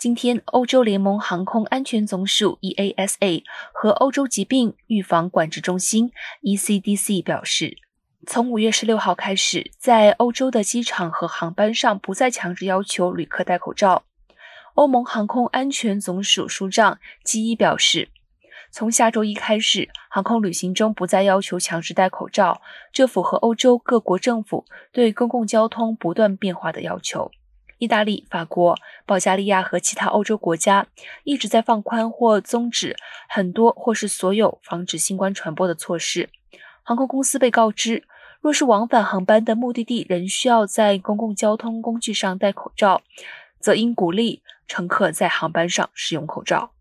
今天，欧洲联盟航空安全总署 （EASA） 和欧洲疾病预防管制中心 （ECDC） 表示，从五月十六号开始，在欧洲的机场和航班上不再强制要求旅客戴口罩。欧盟航空安全总署署长基伊表示，从下周一开始，航空旅行中不再要求强制戴口罩，这符合欧洲各国政府对公共交通不断变化的要求。意大利、法国、保加利亚和其他欧洲国家一直在放宽或终止很多或是所有防止新冠传播的措施。航空公司被告知，若是往返航班的目的地仍需要在公共交通工具上戴口罩，则应鼓励乘客在航班上使用口罩。